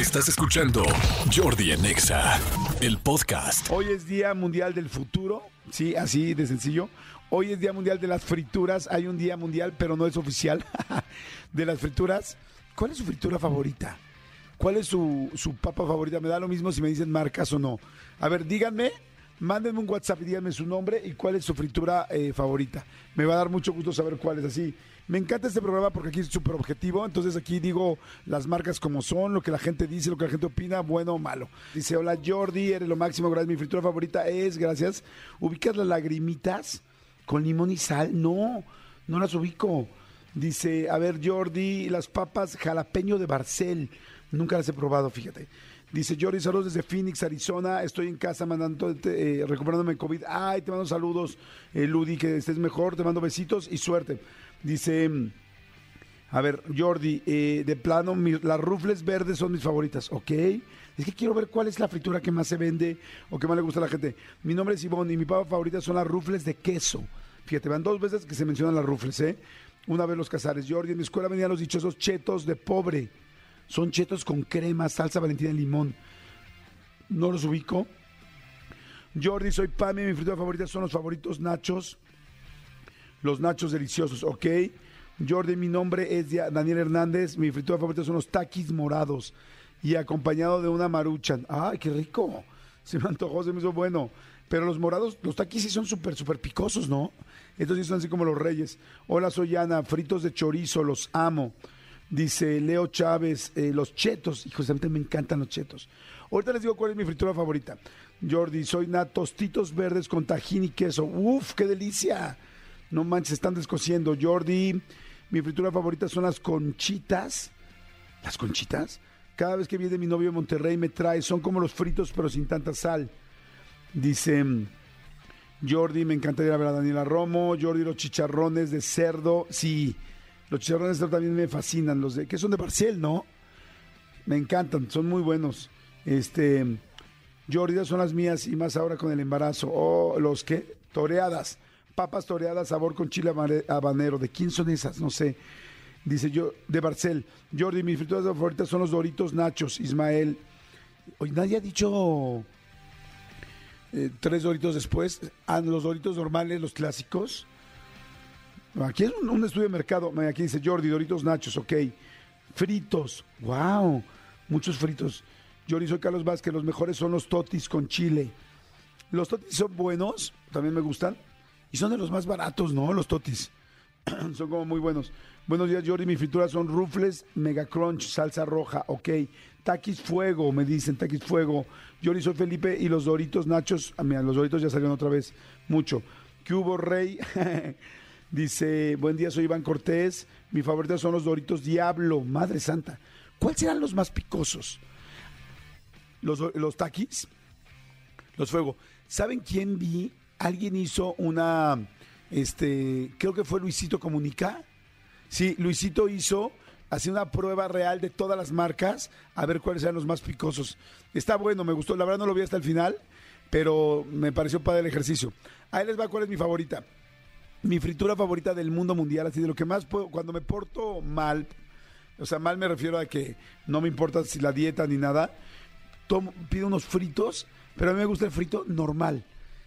Estás escuchando Jordi en Exa, el podcast. Hoy es Día Mundial del Futuro, sí, así de sencillo. Hoy es Día Mundial de las Frituras. Hay un Día Mundial, pero no es oficial, de las frituras. ¿Cuál es su fritura favorita? ¿Cuál es su, su papa favorita? Me da lo mismo si me dicen marcas o no. A ver, díganme, mándenme un WhatsApp y díganme su nombre y cuál es su fritura eh, favorita. Me va a dar mucho gusto saber cuál es así. Me encanta este programa porque aquí es súper objetivo, entonces aquí digo las marcas como son, lo que la gente dice, lo que la gente opina, bueno o malo. Dice, hola Jordi, eres lo máximo, gracias. Mi fritura favorita es, gracias, ubicas las lagrimitas con limón y sal. No, no las ubico. Dice, a ver Jordi, las papas jalapeño de Barcel. Nunca las he probado, fíjate. Dice Jordi, saludos desde Phoenix, Arizona. Estoy en casa mandando, eh, recuperándome COVID. Ay, te mando saludos, eh, Ludi, que estés mejor. Te mando besitos y suerte. Dice, a ver, Jordi, eh, de plano, las rufles verdes son mis favoritas, ¿ok? Es que quiero ver cuál es la fritura que más se vende o que más le gusta a la gente. Mi nombre es Ivonne y mi papa favorita son las rufles de queso. Fíjate, van dos veces que se mencionan las rufles, ¿eh? Una vez los cazares. Jordi, en mi escuela venían los dichosos chetos de pobre. Son chetos con crema, salsa valentina y limón. No los ubico. Jordi, soy Pami, mi fritura favorita son los favoritos nachos. Los nachos deliciosos, ¿ok? Jordi, mi nombre es Daniel Hernández. Mi fritura favorita son los taquis morados. Y acompañado de una maruchan. ¡Ay, qué rico! Se me antojó, se me hizo bueno. Pero los morados, los taquis sí son súper, súper picosos, ¿no? Estos sí son así como los reyes. Hola, soy Ana. Fritos de chorizo, los amo. Dice Leo Chávez, eh, los chetos. Hijos, a mí me encantan los chetos. Ahorita les digo cuál es mi fritura favorita. Jordi, soy Nat, tostitos verdes con tajín y queso. ¡Uf, qué delicia! No manches, están descosiendo. Jordi, mi fritura favorita son las conchitas. ¿Las conchitas? Cada vez que viene mi novio de Monterrey me trae, son como los fritos pero sin tanta sal. Dice Jordi, me encantaría ver a Daniela Romo. Jordi, los chicharrones de cerdo. Sí, los chicharrones de cerdo también me fascinan. Los de, que son de Barcel, ¿no? Me encantan, son muy buenos. Este, Jordi, son las mías y más ahora con el embarazo. Oh, los que, toreadas. Papas toreadas, sabor con chile habanero. ¿De quién son esas? No sé. Dice yo, de Barcel. Jordi, mis frituras favoritas son los Doritos Nachos. Ismael. Hoy nadie ha dicho eh, tres Doritos después. Ah, los Doritos normales, los clásicos. Aquí es un, un estudio de mercado. Aquí dice Jordi, Doritos Nachos, ok. Fritos, wow, muchos fritos. Jordi, soy Carlos Vázquez, los mejores son los totis con chile. Los totis son buenos, también me gustan. Y son de los más baratos, ¿no? Los totis. son como muy buenos. Buenos días, Jordi. Mi fritura son rufles, mega crunch, salsa roja, ok. Taquis fuego, me dicen, taquis fuego. Jordi, soy Felipe y los doritos nachos. Ah, mira, los doritos ya salieron otra vez. Mucho. ¿Qué hubo, Rey? Dice, buen día, soy Iván Cortés. Mi favorita son los doritos Diablo, Madre Santa. ¿Cuáles serán los más picosos? Los, los taquis, los fuego. ¿Saben quién vi? Alguien hizo una, este, creo que fue Luisito Comunica. Sí, Luisito hizo así una prueba real de todas las marcas a ver cuáles eran los más picosos. Está bueno, me gustó. La verdad no lo vi hasta el final, pero me pareció padre el ejercicio. Ahí les va cuál es mi favorita. Mi fritura favorita del mundo mundial, así de lo que más puedo, cuando me porto mal, o sea, mal me refiero a que no me importa si la dieta ni nada, tomo- pido unos fritos, pero a mí me gusta el frito normal,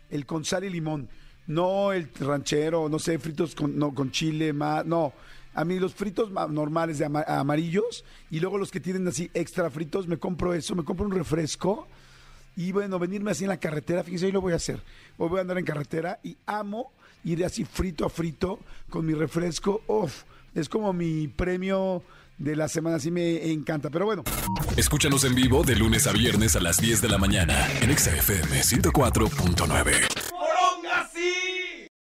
el con sal y limón, no el ranchero, no sé, fritos con, no, con chile, más, no. A mí los fritos ma- normales de ama- amarillos y luego los que tienen así extra fritos, me compro eso, me compro un refresco y bueno, venirme así en la carretera, fíjense, hoy lo voy a hacer. Hoy voy a andar en carretera y amo ir así frito a frito con mi refresco. Uf, es como mi premio de la semana, así me encanta. Pero bueno, Escúchanos en vivo de lunes a viernes a las 10 de la mañana en Exa FM 104.9.